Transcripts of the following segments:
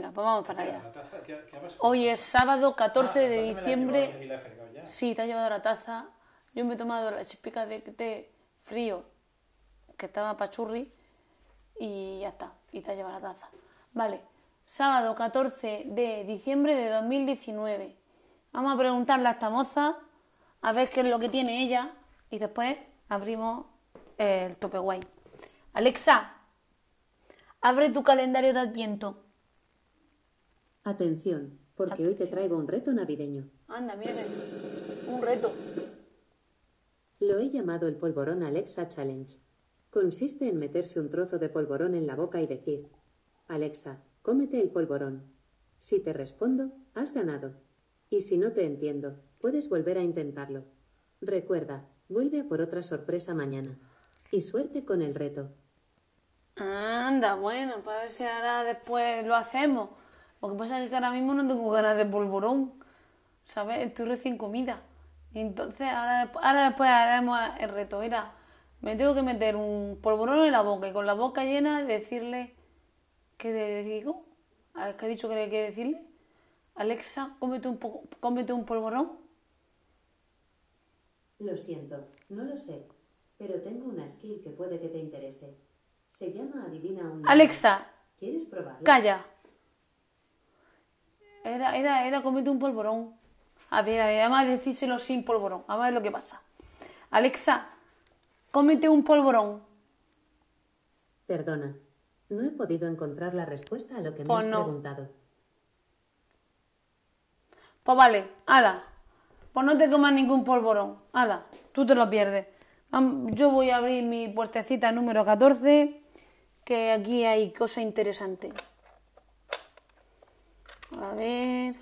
pues vamos para allá. Hoy es sábado 14 Ah, de la llevado diciembre. la. Sí, te has llevado la taza. Yo me he tomado la chispica de té frío que estaba pachurri y ya está. Y te has llevado la taza. Vale, sábado 14 de diciembre de 2019. Vamos a preguntarle a esta moza a ver qué es lo que tiene ella y después abrimos el tope guay. Alexa, abre tu calendario de Adviento. Atención, porque hoy te traigo un reto navideño. Anda, mire, un reto. Lo he llamado el polvorón Alexa Challenge. Consiste en meterse un trozo de polvorón en la boca y decir, Alexa, cómete el polvorón. Si te respondo, has ganado. Y si no te entiendo, puedes volver a intentarlo. Recuerda, vuelve a por otra sorpresa mañana. Y suerte con el reto. Anda, bueno, para ver si ahora después lo hacemos. Lo que pasa es que ahora mismo no tengo ganas de polvorón, ¿sabes? Estoy recién comida. Y entonces ahora, ahora después haremos el reto. Mira, me tengo que meter un polvorón en la boca y con la boca llena decirle... ¿Qué le digo? ¿Qué ha dicho que hay que decirle? Alexa, cómete un, poco, cómete un polvorón. Lo siento, no lo sé, pero tengo una skill que puede que te interese. Se llama Adivina un... Alexa, ¿Quieres probarlo? Calla. Era, era, era cómete un polvorón. A ver, a ver, además decírselo sin polvorón. A ver lo que pasa. Alexa, cómete un polvorón. Perdona, no he podido encontrar la respuesta a lo que me Pues has no. preguntado. Pues vale, ala. Pues no te comas ningún polvorón. Ala, tú te lo pierdes. Yo voy a abrir mi puertecita número 14, que aquí hay cosa interesante. A ver.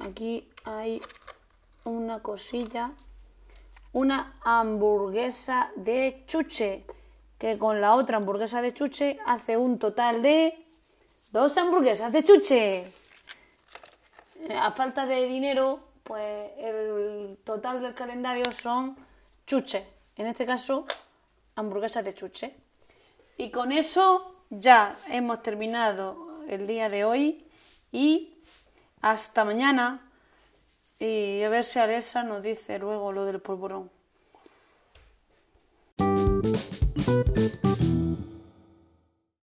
Aquí hay una cosilla. Una hamburguesa de chuche. Que con la otra hamburguesa de chuche hace un total de dos hamburguesas de chuche. Eh, A falta de dinero, pues el total del calendario son chuches. En este caso, hamburguesas de chuche. Y con eso ya hemos terminado el día de hoy y hasta mañana. Y a ver si Alesa nos dice luego lo del polvorón.